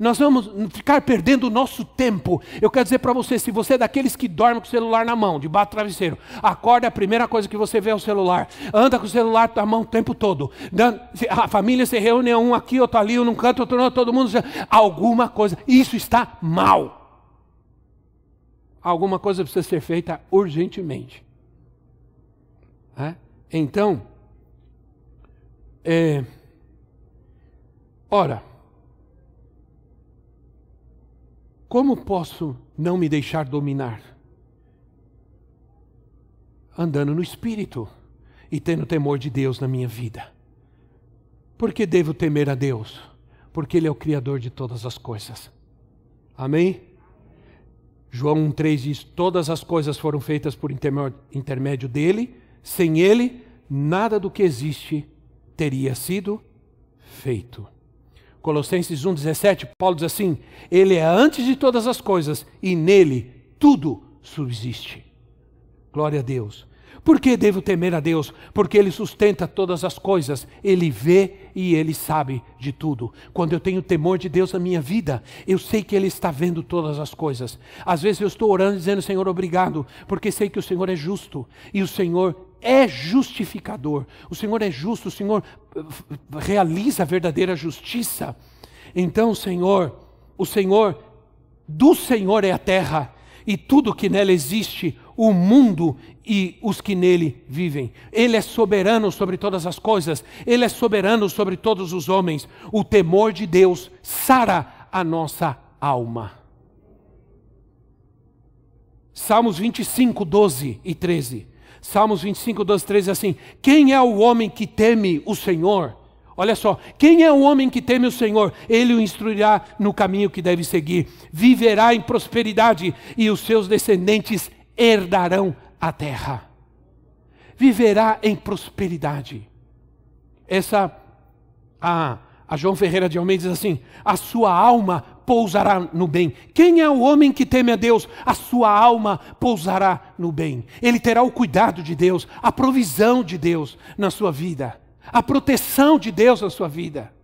Nós vamos ficar perdendo o nosso tempo. Eu quero dizer para você: se você é daqueles que dorme com o celular na mão, debaixo do travesseiro, acorda, a primeira coisa que você vê é o celular, anda com o celular na mão o tempo todo. A família se reúne, um aqui, outro ali, um num canto, outro no todo mundo. Alguma coisa, isso está mal. Alguma coisa precisa ser feita urgentemente. É? Então, é, ora, Como posso não me deixar dominar? Andando no Espírito e tendo temor de Deus na minha vida. Por que devo temer a Deus? Porque Ele é o Criador de todas as coisas. Amém? João 1,3 diz: Todas as coisas foram feitas por intermédio dele, sem ele, nada do que existe teria sido feito. Colossenses 1,17, Paulo diz assim: Ele é antes de todas as coisas e nele tudo subsiste. Glória a Deus. Por que devo temer a Deus? Porque Ele sustenta todas as coisas, Ele vê e Ele sabe de tudo. Quando eu tenho temor de Deus na minha vida, eu sei que Ele está vendo todas as coisas. Às vezes eu estou orando dizendo, Senhor, obrigado, porque sei que o Senhor é justo e o Senhor é justificador. O Senhor é justo, o Senhor eh, realiza a verdadeira justiça. Então, Senhor, o Senhor, do Senhor é a terra e tudo que nela existe, o mundo e os que nele vivem. Ele é soberano sobre todas as coisas, ele é soberano sobre todos os homens. O temor de Deus sara a nossa alma. Salmos 25, 12 e 13. Salmos 25, 12, 13 assim: Quem é o homem que teme o Senhor? Olha só, quem é o homem que teme o Senhor? Ele o instruirá no caminho que deve seguir, viverá em prosperidade e os seus descendentes herdarão a terra. Viverá em prosperidade. Essa, a, a João Ferreira de Almeida diz assim: a sua alma pousará no bem. Quem é o homem que teme a Deus? A sua alma pousará no bem. Ele terá o cuidado de Deus, a provisão de Deus na sua vida, a proteção de Deus na sua vida.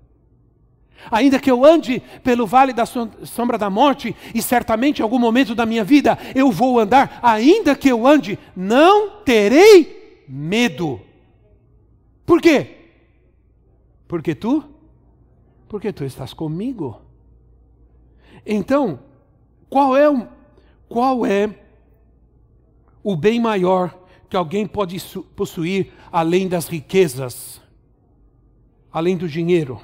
Ainda que eu ande pelo vale da sombra da morte, e certamente em algum momento da minha vida eu vou andar, ainda que eu ande, não terei medo. Por quê? Porque tu? Porque tu estás comigo. Então, qual é o, qual é o bem maior que alguém pode possuir além das riquezas, além do dinheiro?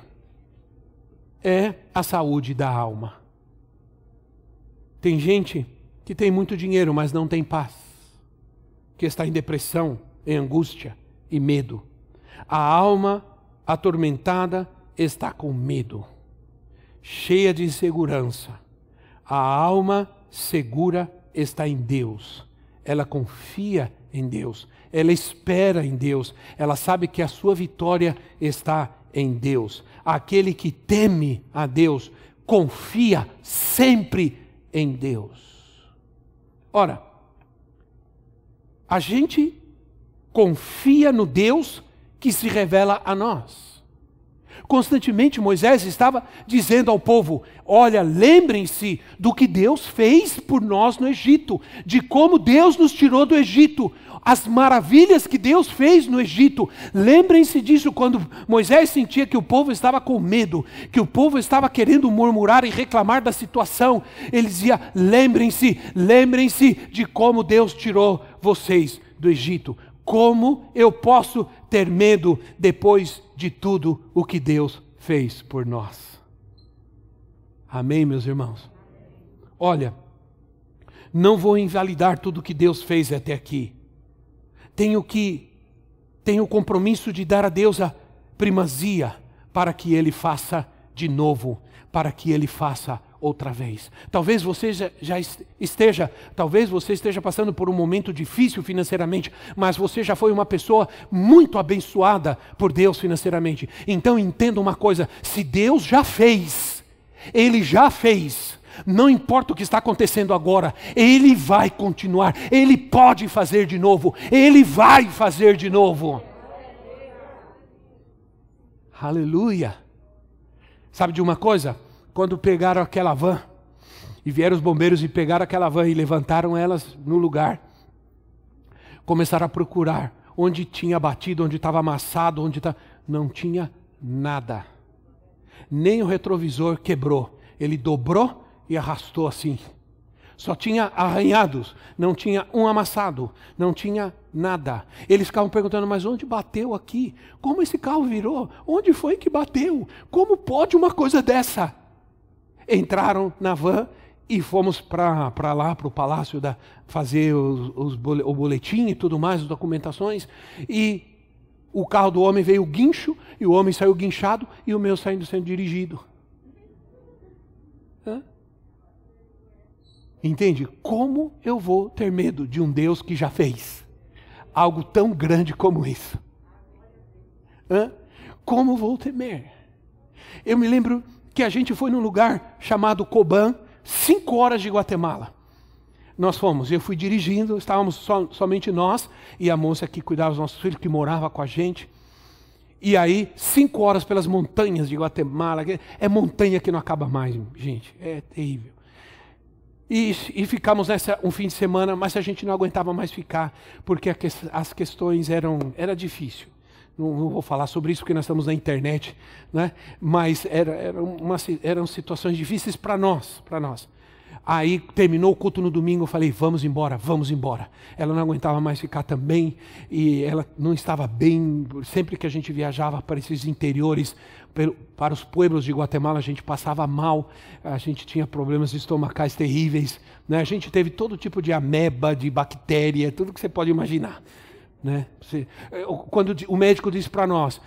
É a saúde da alma. Tem gente que tem muito dinheiro, mas não tem paz, que está em depressão, em angústia e medo. A alma atormentada está com medo cheia de insegurança. A alma segura está em Deus. Ela confia em Deus. Ela espera em Deus. Ela sabe que a sua vitória está em Deus. Aquele que teme a Deus confia sempre em Deus. Ora, a gente confia no Deus que se revela a nós. Constantemente Moisés estava dizendo ao povo: Olha, lembrem-se do que Deus fez por nós no Egito, de como Deus nos tirou do Egito, as maravilhas que Deus fez no Egito. Lembrem-se disso quando Moisés sentia que o povo estava com medo, que o povo estava querendo murmurar e reclamar da situação. Ele dizia: Lembrem-se, lembrem-se de como Deus tirou vocês do Egito. Como eu posso ter medo depois de tudo o que Deus fez por nós? Amém, meus irmãos? Olha, não vou invalidar tudo o que Deus fez até aqui. Tenho que, tenho o compromisso de dar a Deus a primazia para que Ele faça de novo, para que Ele faça outra vez. Talvez você já, esteja, talvez você esteja passando por um momento difícil financeiramente, mas você já foi uma pessoa muito abençoada por Deus financeiramente. Então entenda uma coisa: se Deus já fez, Ele já fez. Não importa o que está acontecendo agora, Ele vai continuar, Ele pode fazer de novo, Ele vai fazer de novo. Aleluia. Sabe de uma coisa? Quando pegaram aquela van, e vieram os bombeiros e pegaram aquela van e levantaram elas no lugar, começaram a procurar onde tinha batido, onde estava amassado, onde estava. Não tinha nada. Nem o retrovisor quebrou. Ele dobrou e arrastou assim. Só tinha arranhados, não tinha um amassado, não tinha nada. Eles ficavam perguntando, mas onde bateu aqui? Como esse carro virou? Onde foi que bateu? Como pode uma coisa dessa? Entraram na van e fomos para lá, para o palácio, da, fazer os, os, o boletim e tudo mais, as documentações. E o carro do homem veio guincho, e o homem saiu guinchado, e o meu saindo sendo dirigido. Hã? Entende? Como eu vou ter medo de um Deus que já fez algo tão grande como isso? Hã? Como vou temer? Eu me lembro que a gente foi num lugar chamado Coban, cinco horas de Guatemala. Nós fomos, eu fui dirigindo, estávamos so, somente nós e a moça que cuidava dos nossos filhos, que morava com a gente. E aí, cinco horas pelas montanhas de Guatemala, é montanha que não acaba mais, gente, é terrível. E, e, ficamos nessa um fim de semana, mas a gente não aguentava mais ficar, porque as questões eram era difícil. Não, não, vou falar sobre isso porque nós estamos na internet, né? mas era, era uma, eram situações difíceis para nós, para nós. Aí terminou o culto no domingo, eu falei, vamos embora, vamos embora. Ela não aguentava mais ficar também, e ela não estava bem. Sempre que a gente viajava para esses interiores, para os pueblos de Guatemala, a gente passava mal, a gente tinha problemas estomacais terríveis. Né? A gente teve todo tipo de ameba, de bactéria, tudo que você pode imaginar. Né? Eh, quando o médico disse para nós,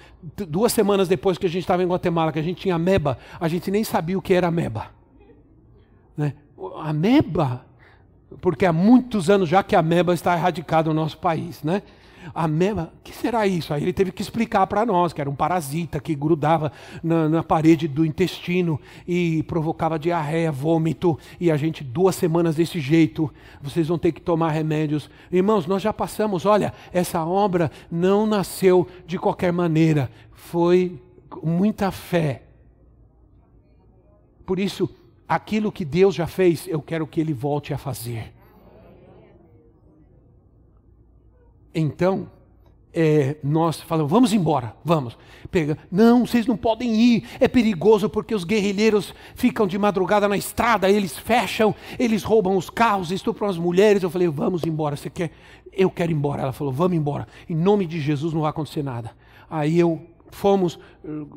duas semanas depois que a gente estava em Guatemala, que a gente tinha ameba, a gente nem sabia o que era ameba. Né? ameba, porque há muitos anos já que a ameba está erradicada no nosso país, né? A que será isso? Aí ele teve que explicar para nós que era um parasita que grudava na, na, parede do intestino e provocava diarreia, vômito, e a gente duas semanas desse jeito, vocês vão ter que tomar remédios. Irmãos, nós já passamos, olha, essa obra não nasceu de qualquer maneira, foi muita fé. Por isso, aquilo que Deus já fez, eu quero que Ele volte a fazer. Então, é, nós falamos, vamos embora, vamos. Pega, não, vocês não podem ir, é perigoso porque os guerrilheiros ficam de madrugada na estrada, eles fecham, eles roubam os carros, estupram as mulheres. Eu falei, vamos embora, você quer? Eu quero ir embora. Ela falou, vamos embora. Em nome de Jesus não vai acontecer nada. Aí eu fomos,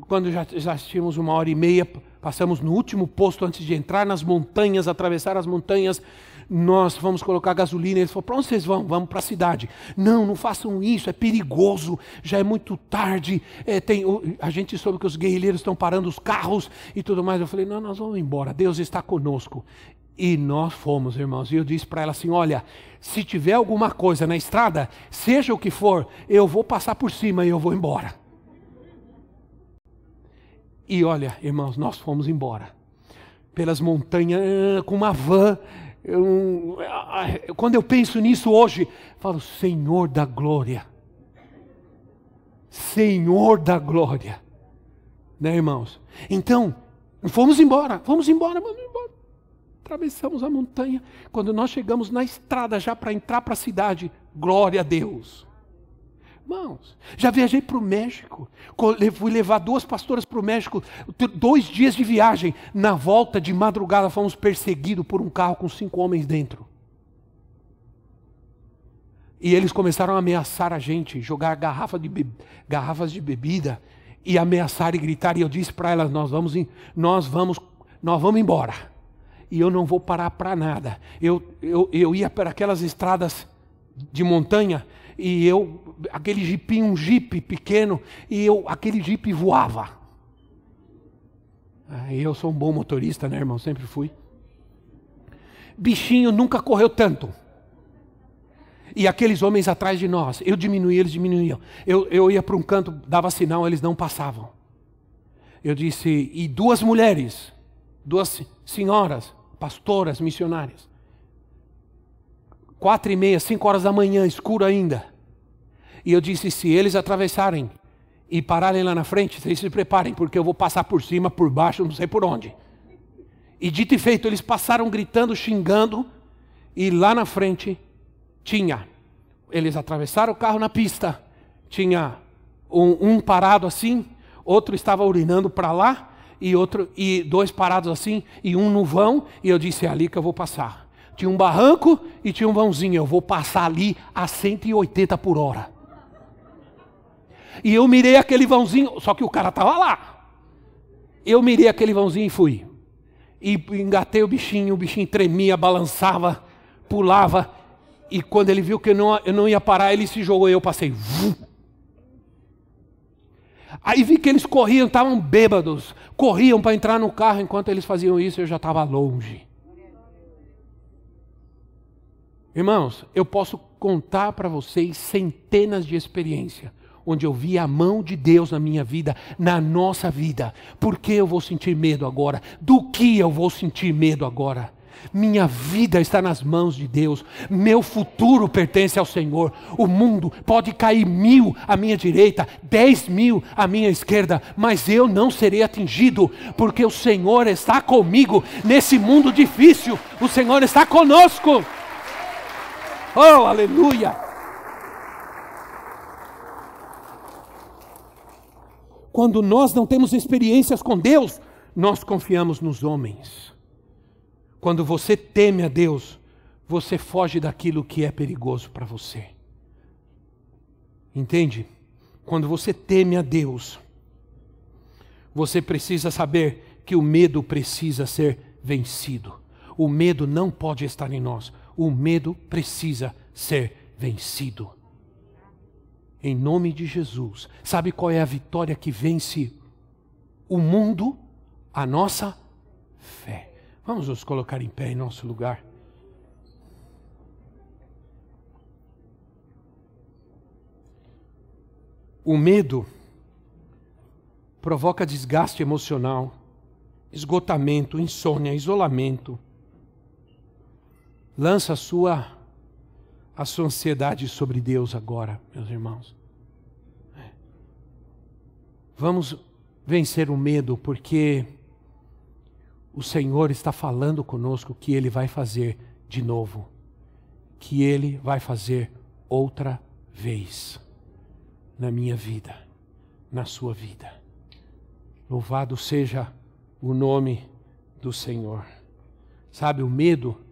quando já, já tínhamos uma hora e meia, passamos no último posto antes de entrar nas montanhas, atravessar as montanhas, nós vamos colocar gasolina. Ele falou: para onde vocês vão? Vamos para a cidade. Não, não façam isso, é perigoso, já é muito tarde. É, tem, a gente soube que os guerrilheiros estão parando os carros e tudo mais. Eu falei: não, nós vamos embora, Deus está conosco. E nós fomos, irmãos. E eu disse para ela assim: olha, se tiver alguma coisa na estrada, seja o que for, eu vou passar por cima e eu vou embora. E olha, irmãos, nós fomos embora. Pelas montanhas, com uma van. Eu, quando eu penso nisso hoje, falo, Senhor da glória. Senhor da glória. Né, irmãos? Então, fomos embora, fomos embora, vamos embora. Atravessamos a montanha. Quando nós chegamos na estrada já para entrar para a cidade, glória a Deus. Irmãos, já viajei para o México, fui levar duas pastoras para o México, dois dias de viagem. Na volta de madrugada fomos perseguidos por um carro com cinco homens dentro. E eles começaram a ameaçar a gente, jogar garrafa de garrafas de bebida e ameaçar e gritar. E eu disse para elas: nós vamos, nós vamos, nós vamos embora. E eu não vou parar para nada. Eu, eu, eu ia para aquelas estradas de montanha e eu, aquele jipinho, um jipe pequeno, e eu, aquele jipe voava. E eu sou um bom motorista, né, irmão? Sempre fui. Bichinho nunca correu tanto. E aqueles homens atrás de nós, eu diminuía, eles diminuíam. Eu, eu ia para um canto, dava sinal, eles não passavam. Eu disse, e duas mulheres, duas senhoras, pastoras, missionárias. Quatro e meia, cinco horas da manhã, escuro ainda. E eu disse: se eles atravessarem e pararem lá na frente, vocês se preparem, porque eu vou passar por cima, por baixo, não sei por onde. E dito e feito, eles passaram gritando, xingando, e lá na frente tinha. Eles atravessaram o carro na pista, tinha um, um parado assim, outro estava urinando para lá, e outro e dois parados assim, e um no vão, e eu disse: é ali que eu vou passar. Tinha um barranco e tinha um vãozinho, eu vou passar ali a 180 por hora. E eu mirei aquele vãozinho, só que o cara estava lá. Eu mirei aquele vãozinho e fui. E engatei o bichinho, o bichinho tremia, balançava, pulava. E quando ele viu que eu não, eu não ia parar, ele se jogou e eu passei. Aí vi que eles corriam, estavam bêbados, corriam para entrar no carro. Enquanto eles faziam isso, eu já estava longe. Irmãos, eu posso contar para vocês centenas de experiências onde eu vi a mão de Deus na minha vida, na nossa vida. Por que eu vou sentir medo agora? Do que eu vou sentir medo agora? Minha vida está nas mãos de Deus, meu futuro pertence ao Senhor. O mundo pode cair mil à minha direita, dez mil à minha esquerda, mas eu não serei atingido, porque o Senhor está comigo nesse mundo difícil. O Senhor está conosco. Oh, aleluia! Quando nós não temos experiências com Deus, nós confiamos nos homens. Quando você teme a Deus, você foge daquilo que é perigoso para você. Entende? Quando você teme a Deus, você precisa saber que o medo precisa ser vencido. O medo não pode estar em nós. O medo precisa ser vencido em nome de Jesus. Sabe qual é a vitória que vence o mundo? A nossa fé. Vamos nos colocar em pé em nosso lugar. O medo provoca desgaste emocional, esgotamento, insônia, isolamento. Lança a sua a sua ansiedade sobre Deus agora, meus irmãos. Vamos vencer o medo, porque o Senhor está falando conosco que Ele vai fazer de novo, que Ele vai fazer outra vez na minha vida, na sua vida. Louvado seja o nome do Senhor. Sabe, o medo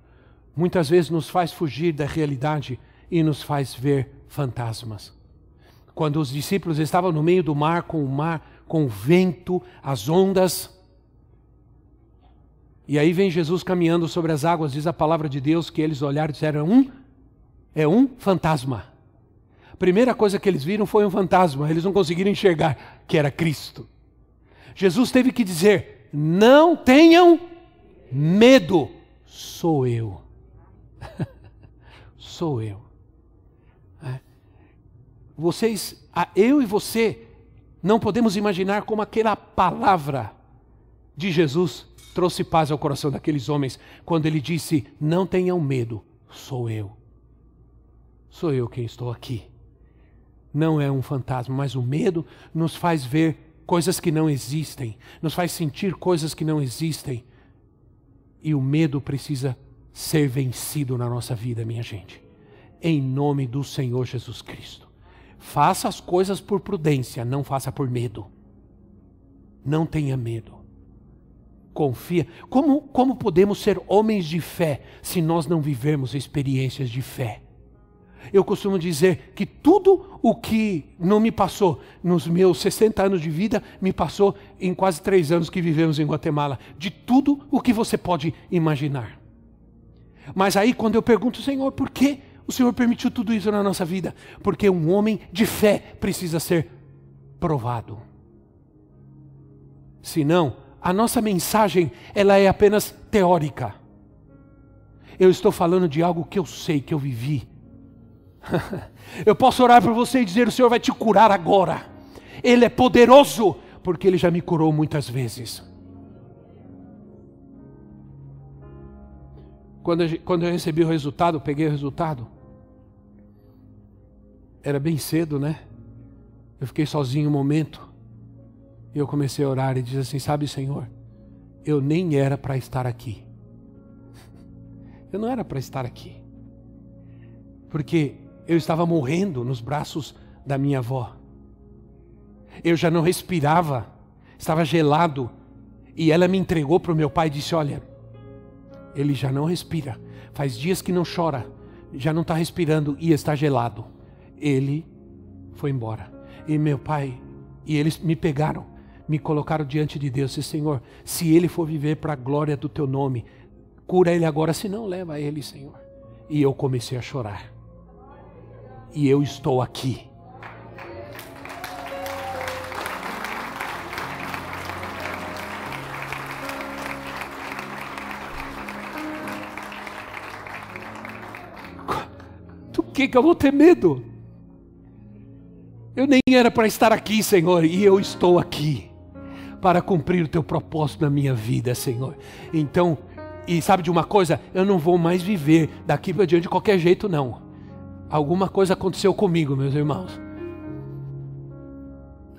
muitas vezes nos faz fugir da realidade e nos faz ver fantasmas. Quando os discípulos estavam no meio do mar, com o mar, com o vento, as ondas, e aí vem Jesus caminhando sobre as águas, diz a palavra de Deus que eles olharam e disseram: um, é um fantasma. A primeira coisa que eles viram foi um fantasma, eles não conseguiram enxergar que era Cristo. Jesus teve que dizer: não tenham medo, sou eu. Sou eu. É. Vocês, eu e você, não podemos imaginar como aquela palavra de Jesus trouxe paz ao coração daqueles homens quando ele disse: Não tenham medo, sou eu. Sou eu quem estou aqui. Não é um fantasma, mas o medo nos faz ver coisas que não existem, nos faz sentir coisas que não existem. E o medo precisa ser vencido na nossa vida, minha gente. Em nome do Senhor Jesus Cristo. Faça as coisas por prudência, não faça por medo. Não tenha medo. Confia. Como, como podemos ser homens de fé se nós não vivermos experiências de fé? Eu costumo dizer que tudo o que não me passou nos meus 60 anos de vida, me passou em quase três anos que vivemos em Guatemala. De tudo o que você pode imaginar. Mas aí, quando eu pergunto, Senhor, por que o Senhor permitiu tudo isso na nossa vida? Porque um homem de fé precisa ser provado. Senão, a nossa mensagem ela é apenas teórica. Eu estou falando de algo que eu sei, que eu vivi. eu posso orar por você e dizer: o Senhor vai te curar agora. Ele é poderoso, porque Ele já me curou muitas vezes. Quando, eu, quando eu recebi o resultado, peguei o resultado. Era bem cedo, né? Eu fiquei sozinho um momento. E eu comecei a orar e disse assim: Sabe, Senhor, eu nem era para estar aqui. Eu não era para estar aqui. Porque eu estava morrendo nos braços da minha avó. Eu já não respirava, estava gelado. E ela me entregou para o meu pai e disse: Olha, ele já não respira, faz dias que não chora, já não está respirando e está gelado. Ele foi embora. E meu pai, e eles me pegaram, me colocaram diante de Deus e Senhor, se ele for viver para a glória do teu nome, cura ele agora, se não, leva ele, Senhor. E eu comecei a chorar. E eu estou aqui. Que, que eu vou ter medo? Eu nem era para estar aqui, Senhor, e eu estou aqui para cumprir o teu propósito na minha vida, Senhor. Então, e sabe de uma coisa? Eu não vou mais viver daqui para diante de qualquer jeito, não. Alguma coisa aconteceu comigo, meus irmãos.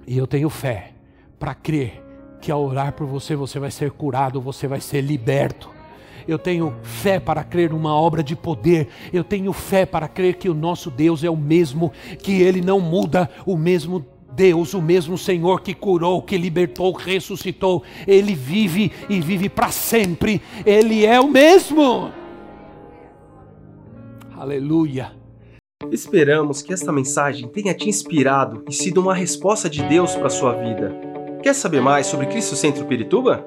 E eu tenho fé para crer que ao orar por você, você vai ser curado, você vai ser liberto eu tenho fé para crer numa obra de poder, eu tenho fé para crer que o nosso Deus é o mesmo, que ele não muda, o mesmo Deus, o mesmo Senhor que curou, que libertou, ressuscitou, ele vive e vive para sempre, ele é o mesmo. Aleluia. Esperamos que esta mensagem tenha te inspirado e sido uma resposta de Deus para sua vida. Quer saber mais sobre Cristo Centro Pirituba?